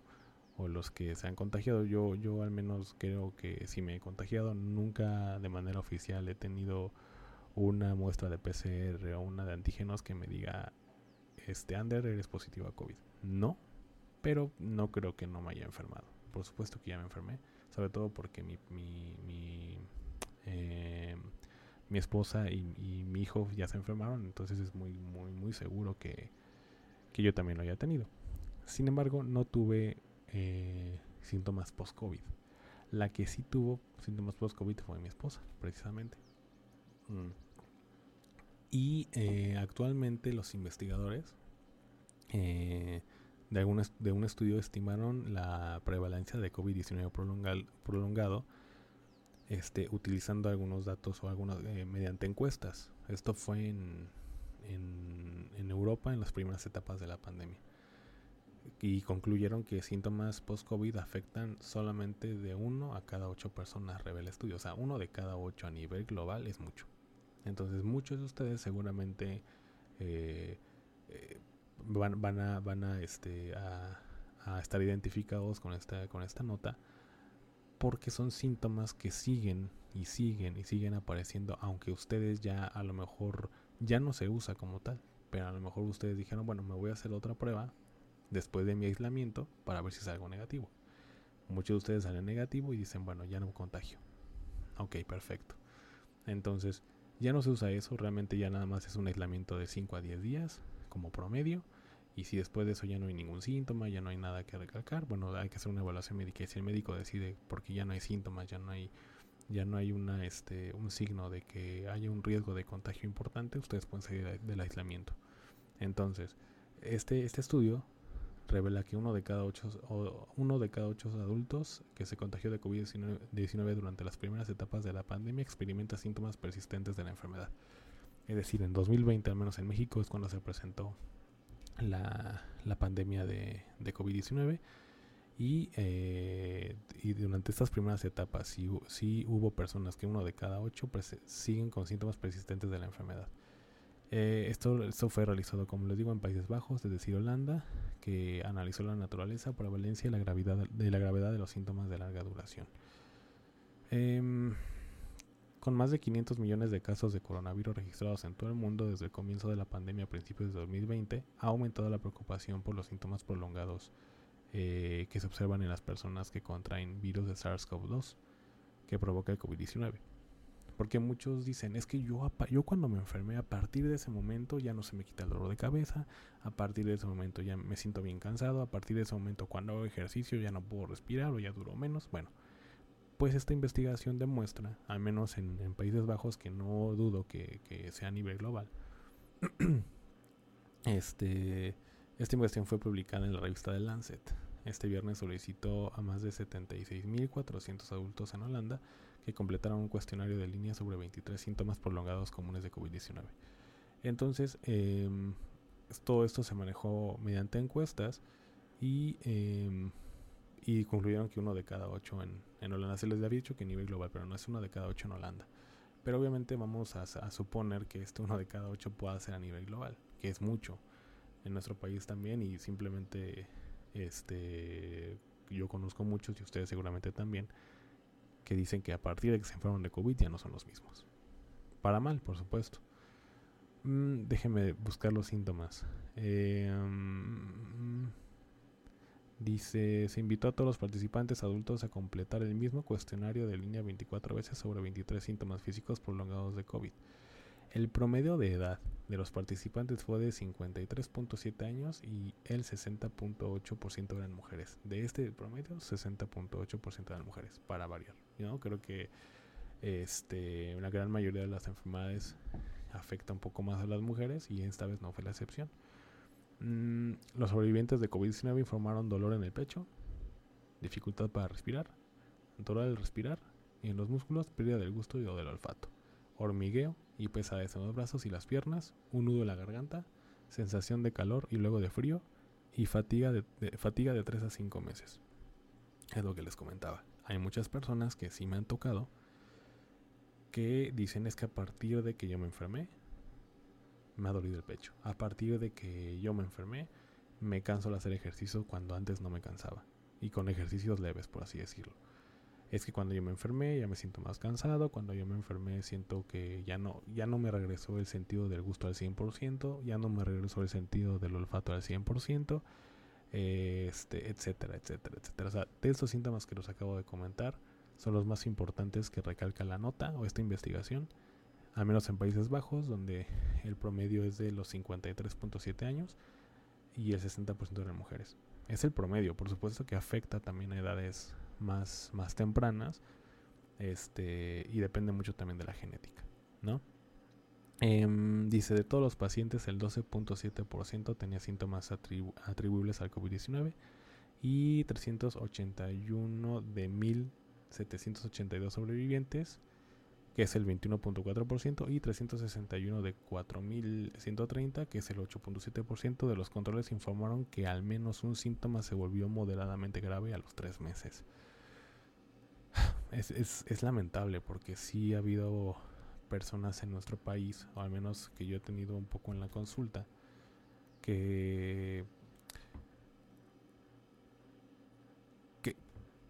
S1: o, los que se han contagiado, yo, yo al menos creo que si me he contagiado, nunca de manera oficial he tenido una muestra de PCR o una de antígenos que me diga, este Ander, eres positivo a COVID. No, pero no creo que no me haya enfermado. Por supuesto que ya me enfermé, sobre todo porque mi, mi, mi, eh, mi esposa y, mi hijo ya se enfermaron, entonces es muy, muy, muy seguro que, que yo también lo haya tenido. Sin embargo, no tuve eh, síntomas post-COVID. La que sí tuvo síntomas post-COVID fue mi esposa, precisamente. Mm. Y eh, actualmente los investigadores eh, de, de un estudio estimaron la prevalencia de COVID-19 prolongado este, utilizando algunos datos o algunos eh, mediante encuestas. Esto fue en, Europa en las primeras etapas de la pandemia. Y concluyeron que síntomas post-COVID afectan solamente de uno a cada ocho personas, revela el estudio. O sea, uno de cada ocho a nivel global es mucho. Entonces muchos de ustedes seguramente eh, eh, van, van, a, van a, este, a, estar identificados con esta, con esta nota porque son síntomas que siguen y siguen y siguen apareciendo aunque ustedes ya a lo mejor ya no se usa como tal pero a lo mejor ustedes dijeron bueno me voy a hacer otra prueba después de mi aislamiento para ver si es algo negativo muchos de ustedes salen negativo y dicen bueno ya no contagio Ok, perfecto. Entonces, ya no se usa eso, realmente ya nada más es un aislamiento de 5 a 10 días como promedio. Y si después de eso ya no hay ningún síntoma, ya no hay nada que recalcar, bueno, hay que hacer una evaluación médica. Y si el médico decide, porque ya no hay síntomas, ya no hay, ya no hay una, este, un signo de que haya un riesgo de contagio importante, ustedes pueden salir del aislamiento. Entonces, este, este estudio revela que uno de cada ocho, uno de cada ocho adultos que se contagió de COVID-19 durante las primeras etapas de la pandemia experimenta síntomas persistentes de la enfermedad. Es decir, en 2020, al menos en México, es cuando se presentó la, pandemia de, COVID-19. Y, eh, y, durante estas primeras etapas sí, sí, hubo personas que uno de cada ocho siguen con síntomas persistentes de la enfermedad. Eh, esto, fue realizado, como les digo, en Países Bajos, es decir, Holanda, que analizó la naturaleza, prevalencia y la gravedad de la gravedad de los síntomas de larga duración. Em, con más de 500 millones de casos de coronavirus registrados en todo el mundo desde el comienzo de la pandemia a principios de 2020, ha aumentado la preocupación por los síntomas prolongados eh, que se observan en las personas que contraen virus de SARS-CoV-2 que provoca el COVID-19. Porque muchos dicen, es que yo, yo cuando me enfermé, a partir de ese momento ya no se me quita el dolor de cabeza, a partir de ese momento ya me siento bien cansado, a partir de ese momento cuando hago ejercicio ya no puedo respirar o ya duro menos. Bueno, pues esta investigación demuestra, al menos en, Países Bajos, que no dudo que, sea a nivel global, este, esta investigación fue publicada en la revista The Lancet. Este viernes solicitó a más de 76.400 adultos en Holanda que completaron un cuestionario de línea sobre 23 síntomas prolongados comunes de COVID-19. Entonces, em, todo esto se manejó mediante encuestas y, em, concluyeron que uno de cada ocho en, en, Holanda se les había dicho que a nivel global, pero no es uno de cada ocho en Holanda. Pero obviamente vamos a, a, suponer que este uno de cada ocho pueda ser a nivel global, que es mucho en nuestro país también y simplemente este yo conozco muchos y ustedes seguramente también que dicen que a partir de que se enferman de COVID ya no son los mismos. Para mal, por supuesto. Mm, déjenme buscar los síntomas. Mm, dice, se invitó a todos los participantes adultos a completar el mismo cuestionario de línea 24 veces sobre 23 síntomas físicos prolongados de COVID. El promedio de edad de los participantes fue de 53.7 años y el 60.8% eran mujeres. De este promedio, 60.8% eran mujeres, para variar. ¿no? Creo que este, una gran mayoría de las enfermedades afecta un poco más a las mujeres y esta vez no fue la excepción. Mm, los sobrevivientes de COVID-19 informaron dolor en el pecho, dificultad para respirar, dolor al respirar y en los músculos pérdida del gusto y o del olfato, hormigueo y pesadez en los brazos y las piernas, un nudo en la garganta, sensación de calor y luego de frío y fatiga de, fatiga de 3 a 5 meses. Es lo que les comentaba. Hay muchas personas que sí me han tocado que dicen es que a partir de que yo me enfermé, me ha dolido el pecho. A partir de que yo me enfermé, me canso al hacer ejercicio cuando antes no me cansaba. Y con ejercicios leves, por así decirlo es que cuando yo me enfermé ya me siento más cansado, cuando yo me enfermé siento que ya no, ya no me regresó el sentido del gusto al 100%, ya no me regresó el sentido del olfato al 100%, este, etcétera, etcétera, etcétera. O sea, de estos síntomas que los acabo de comentar son los más importantes que recalca la nota o esta investigación, al menos en Países Bajos, donde el promedio es de los 53.7 años y el 60% de las mujeres. Es el promedio, por supuesto que afecta también a edades más, más tempranas. Este, y depende mucho también de la genética, ¿no? Em, dice, de todos los pacientes, el 12.7% tenía síntomas atribuibles al COVID-19 y 381 de 1.782 sobrevivientes, que es el 21.4%, y 361 de 4.130, que es el 8.7% de los controles informaron que al menos un síntoma se volvió moderadamente grave a los tres meses. Es, es, es lamentable porque sí ha habido personas en nuestro país, o al menos que yo he tenido un poco en la consulta, que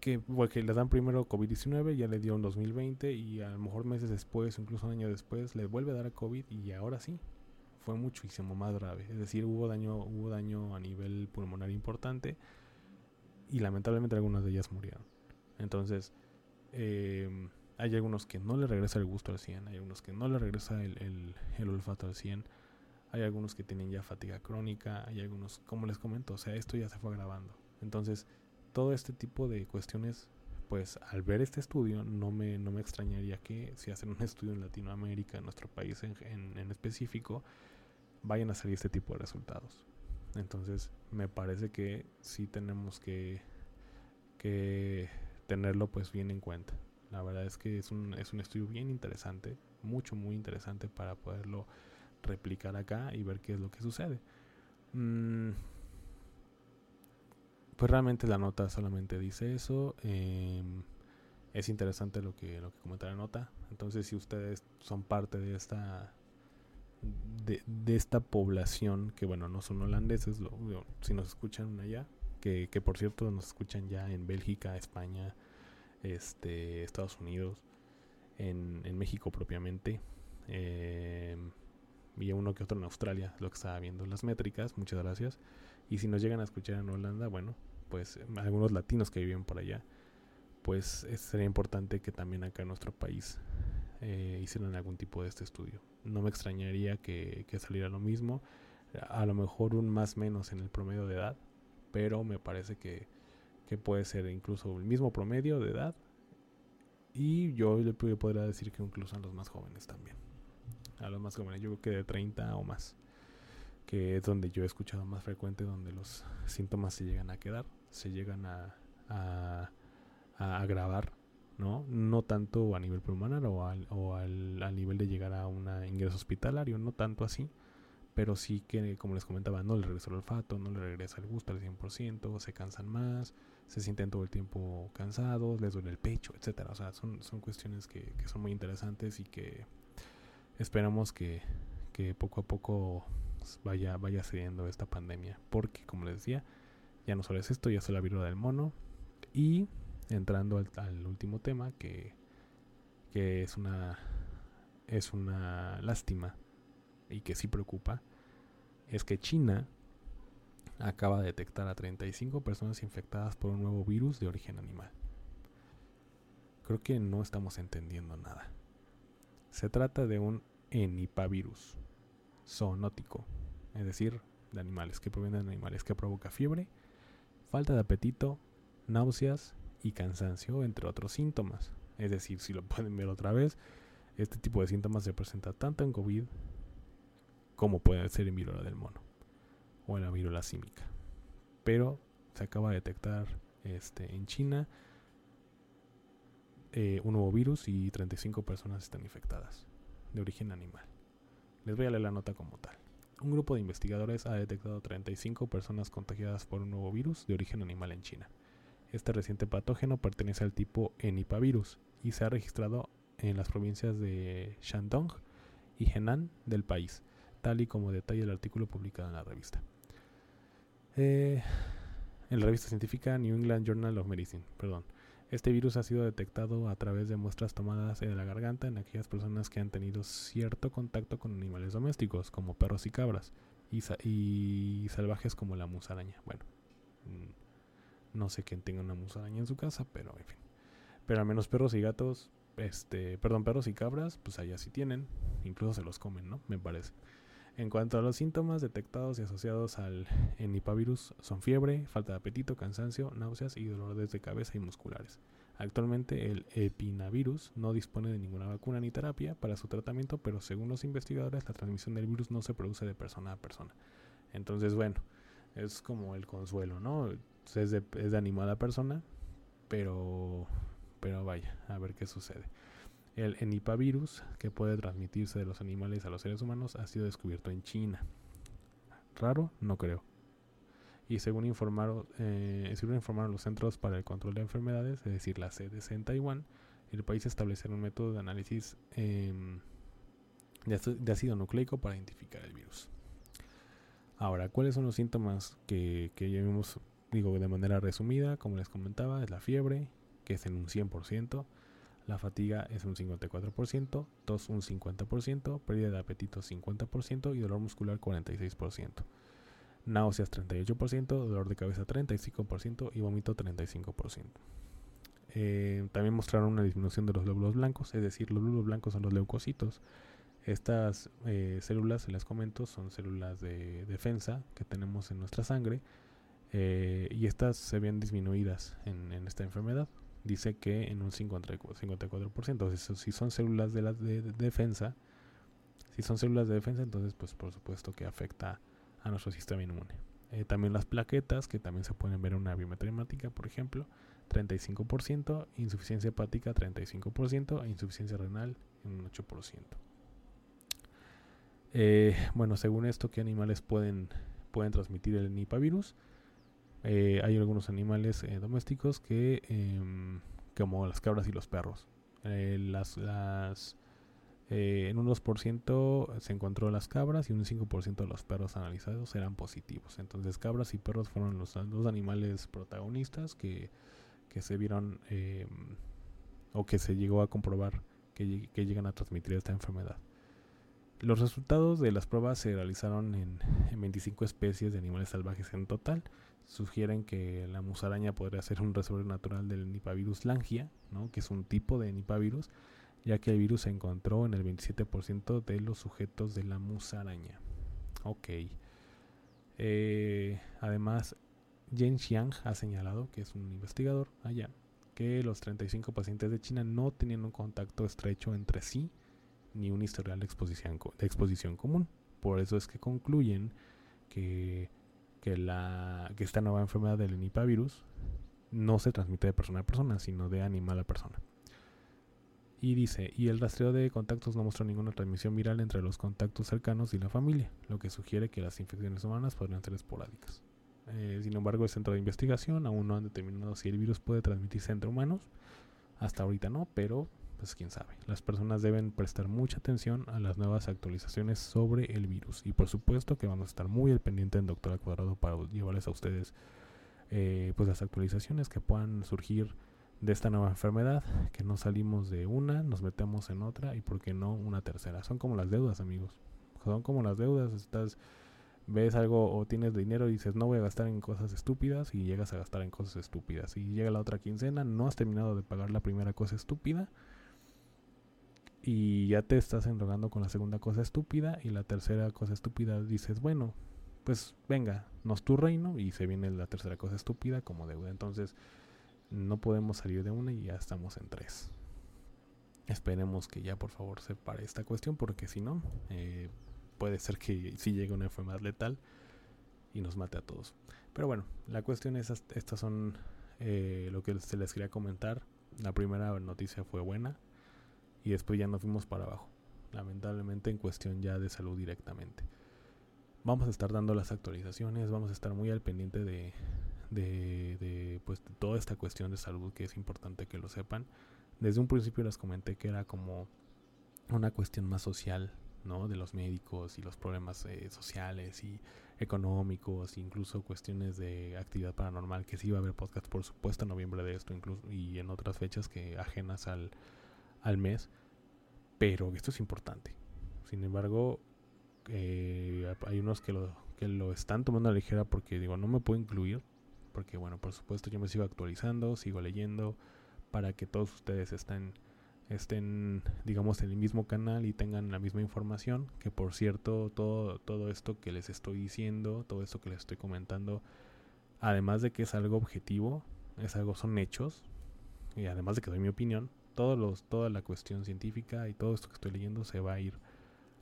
S1: que, que le dan primero COVID-19, ya le dio en 2020 y a lo mejor meses después, incluso un año después, le vuelve a dar a COVID y ahora sí, fue muchísimo más grave. Es decir, hubo daño, hubo daño a nivel pulmonar importante y lamentablemente algunas de ellas murieron. Entonces, eh, hay algunos que no le regresa el gusto al 100, hay algunos que no le regresa el, el, olfato al 100, hay algunos que tienen ya fatiga crónica, hay algunos, como les comento, o sea, esto ya se fue agravando. Entonces, todo este tipo de cuestiones, pues al ver este estudio, no me, no me extrañaría que si hacen un estudio en Latinoamérica, en nuestro país en, en específico, vayan a salir este tipo de resultados. Entonces, me parece que sí tenemos que, que tenerlo pues bien en cuenta. La verdad es que es un, es un estudio bien interesante, mucho, muy interesante para poderlo replicar acá y ver qué es lo que sucede. Mm, pues realmente la nota solamente dice eso. Em, es interesante lo que, lo que comenta la nota. Entonces, si ustedes son parte de esta de, de esta población, que bueno, no son holandeses, lo, si nos escuchan allá, que, que por cierto nos escuchan ya en Bélgica, España, este, Estados Unidos, en, en México propiamente, eh, y uno que otro en Australia, lo que estaba viendo las métricas, muchas gracias. Y si nos llegan a escuchar en Holanda, bueno, pues algunos latinos que viven por allá, pues sería importante que también acá en nuestro país eh, hicieran algún tipo de este estudio. No me extrañaría que, que saliera lo mismo, a lo mejor un más menos en el promedio de edad, pero me parece que que puede ser incluso el mismo promedio de edad. Y yo le podría decir que incluso a los más jóvenes también. A los más jóvenes, yo creo que de 30 o más. Que es donde yo he escuchado más frecuente, donde los síntomas se llegan a quedar, se llegan a, agravar, ¿no? No tanto a nivel pulmonar o, al, o al, al nivel de llegar a un ingreso hospitalario, no tanto así, pero sí que, como les comentaba, no le regresa el olfato, no le regresa el gusto al 100%, se cansan más, se sienten todo el tiempo cansados, les duele el pecho, etcétera. O sea, son, son cuestiones que, que son muy interesantes y que esperamos que, que poco a poco vaya, vaya cediendo esta pandemia. Porque, como les decía, ya no solo es esto, ya es la viruela del mono. Y entrando al, al último tema, que, que es una es una lástima y que sí preocupa es que China acaba de detectar a 35 personas infectadas por un nuevo virus de origen animal. Creo que no estamos entendiendo nada. Se trata de un enipavirus zoonótico, es decir, de animales, que provienen de animales, que provoca fiebre, falta de apetito, náuseas y cansancio, entre otros síntomas. Es decir, si lo pueden ver otra vez, este tipo de síntomas se presenta tanto en COVID como puede ser en viruela del mono o en la viruela símica. Pero se acaba de detectar este, en China eh, un nuevo virus y 35 personas están infectadas de origen animal. Les voy a leer la nota como tal. Un grupo de investigadores ha detectado 35 personas contagiadas por un nuevo virus de origen animal en China. Este reciente patógeno pertenece al tipo Enipavirus y se ha registrado en las provincias de Shandong y Henan del país tal y como detalla el artículo publicado en la revista. Eh, en la revista científica New England Journal of Medicine, perdón. Este virus ha sido detectado a través de muestras tomadas de la garganta en aquellas personas que han tenido cierto contacto con animales domésticos, como perros y cabras, y, salvajes como la musaraña. Bueno, mm, no sé quién tenga una musaraña en su casa, pero en fin. Pero al menos perros y gatos, este, perdón, perros y cabras, pues allá sí tienen, incluso se los comen, ¿no? Me parece. En cuanto a los síntomas detectados y asociados al enipavirus son fiebre, falta de apetito, cansancio, náuseas y dolores de cabeza y musculares. Actualmente el epinavirus no dispone de ninguna vacuna ni terapia para su tratamiento, pero según los investigadores la transmisión del virus no se produce de persona a persona. Entonces, bueno, es como el consuelo, ¿no? Es de, es de persona, pero, pero vaya, a ver qué sucede. El enipavirus, que puede transmitirse de los animales a los seres humanos, ha sido descubierto en China. ¿Raro? No creo. Y según informaron, eh, informaron los Centros para el Control de Enfermedades, es decir, la CDC en Taiwán, el país establecerá un método de análisis em, de, ácido nucleico para identificar el virus. Ahora, ¿cuáles son los síntomas que, que ya vimos? Digo, de manera resumida, como les comentaba, es la fiebre, que es en un 100%, la fatiga es un 54%, tos un 50%, pérdida de apetito 50% y dolor muscular 46%. Náuseas 38%, dolor de cabeza 35% y vómito 35%. Eh, también mostraron una disminución de los glóbulos blancos, es decir, los glóbulos blancos son los leucocitos. Estas eh, células, les comento, son células de defensa que tenemos en nuestra sangre eh, y estas se ven disminuidas en, esta enfermedad. Dice que en un 54%. si son células de, la, de, defensa, si son células de defensa, entonces pues por supuesto que afecta a nuestro sistema inmune. Eh, también las plaquetas, que también se pueden ver en una biometría por ejemplo, 35%, insuficiencia hepática 35% e insuficiencia renal en un 8%. Eh, bueno, según esto, ¿qué animales pueden, pueden transmitir el Nipah virus? Eh, hay algunos animales domésticos que, em, como las cabras y los perros. las, las eh, en un 2% se encontró las cabras y un 5% de los perros analizados eran positivos. Entonces cabras y perros fueron los dos animales protagonistas que, se vieron eh, o que se llegó a comprobar que, llegan a transmitir esta enfermedad. Los resultados de las pruebas se realizaron en, 25 especies de animales salvajes en total. Sugieren que la musaraña podría ser un reservorio natural del Nipavirus langia, ¿no? que es un tipo de Nipavirus ya que el virus se encontró en el 27% de los sujetos de la musaraña. Ok. Eh, además, Jen Xiang ha señalado, que es un investigador allá, que los 35 pacientes de China no tenían un contacto estrecho entre sí ni un historial de exposición, de exposición común. Por eso es que concluyen que, que, la, que esta nueva enfermedad del Nipah virus no se transmite de persona a persona, sino de animal a persona. Y dice, y el rastreo de contactos no mostró ninguna transmisión viral entre los contactos cercanos y la familia, lo que sugiere que las infecciones humanas podrían ser esporádicas. Eh, sin embargo, el centro de investigación aún no han determinado si el virus puede transmitirse entre humanos. Hasta ahorita no, pero pues quién sabe. Las personas deben prestar mucha atención a las nuevas actualizaciones sobre el virus. Y por supuesto que vamos a estar muy al pendiente en Doctora Cuadrado para llevarles a ustedes eh, pues las actualizaciones que puedan surgir de esta nueva enfermedad, que no salimos de una, nos metemos en otra y por qué no una tercera. Son como las deudas, amigos. Son como las deudas, estás ves algo o tienes dinero y dices no voy a gastar en cosas estúpidas y llegas a gastar en cosas estúpidas. Y llega la otra quincena, no has terminado de pagar la primera cosa estúpida y ya te estás enrogando con la segunda cosa estúpida y la tercera cosa estúpida dices, bueno, pues venga, nos tu reino y se viene la tercera cosa estúpida como deuda. Entonces, no podemos salir de una y ya estamos en tres. Esperemos que ya por favor se pare esta cuestión porque si no, eh, puede ser que si llegue una enfermedad letal y nos mate a todos. Pero bueno, la cuestión es, estas son eh, lo que se les quería comentar. La primera noticia fue buena y después ya nos fuimos para abajo. Lamentablemente en cuestión ya de salud directamente. Vamos a estar dando las actualizaciones, vamos a estar muy al pendiente de, de, pues, toda esta cuestión de salud que es importante que lo sepan. Desde un principio les comenté que era como una cuestión más social, ¿no? De los médicos y los problemas eh, sociales y económicos, incluso cuestiones de actividad paranormal, que sí iba a haber podcast, por supuesto, en noviembre de esto, incluso, y en otras fechas que ajenas al, al mes. Pero esto es importante. Sin embargo, eh, hay unos que lo, que lo están tomando a la ligera porque digo, no me puedo incluir porque bueno, por supuesto yo me sigo actualizando, sigo leyendo para que todos ustedes estén estén digamos en el mismo canal y tengan la misma información, que por cierto, todo todo esto que les estoy diciendo, todo esto que les estoy comentando, además de que es algo objetivo, es algo son hechos y además de que doy mi opinión, todos los toda la cuestión científica y todo esto que estoy leyendo se va a ir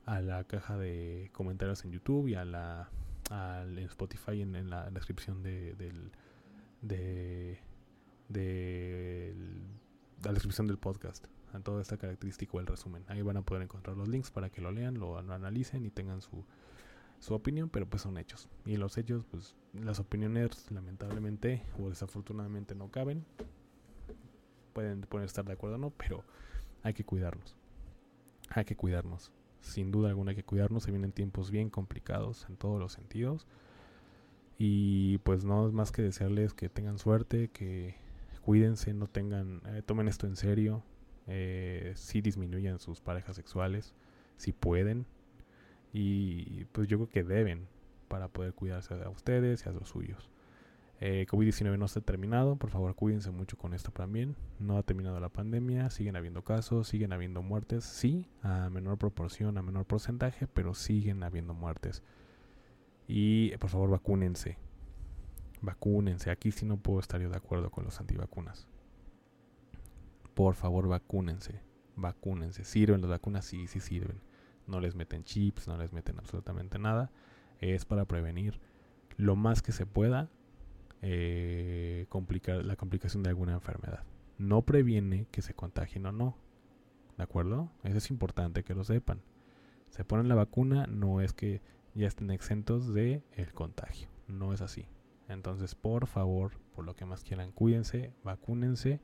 S1: a la caja de comentarios en YouTube y a la al, Spotify en, la descripción de, del, de, la descripción del podcast, a toda esta característica o el resumen. Ahí van a poder encontrar los links para que lo lean, lo, analicen y tengan su, su opinión, pero pues son hechos. Y los hechos, pues las opiniones lamentablemente o desafortunadamente no caben. Pueden, pueden estar de acuerdo o no, pero hay que cuidarnos. Hay que cuidarnos. Sin duda alguna hay que cuidarnos. Se vienen tiempos bien complicados en todos los sentidos. Y pues no es más que desearles que tengan suerte, que cuídense, no tengan, eh, tomen esto en serio, eh, si disminuyan sus parejas sexuales, si pueden. Y pues yo creo que deben para poder cuidarse a ustedes y a los suyos. Eh, COVID-19 no está terminado, por favor cuídense mucho con esto también. No ha terminado la pandemia, siguen habiendo casos, siguen habiendo muertes, sí, a menor proporción, a menor porcentaje, pero siguen habiendo muertes. Y por favor vacúnense, vacúnense. Aquí sí no puedo estar yo de acuerdo con los antivacunas. Por favor vacúnense, vacúnense. ¿Sirven las vacunas? Sí, sí sirven. No les meten chips, no les meten absolutamente nada. Es para prevenir lo más que se pueda eh, complicar, la complicación de alguna enfermedad. No previene que se contagien o no. ¿De acuerdo? Eso es importante que lo sepan. Se ponen la vacuna, no es que ya estén exentos de el contagio. No es así. Entonces, por favor, por lo que más quieran, cuídense, vacúnense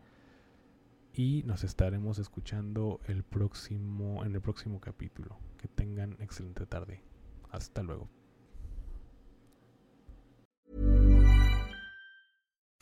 S1: y nos estaremos escuchando el próximo en el próximo capítulo. Que tengan excelente tarde. Hasta luego.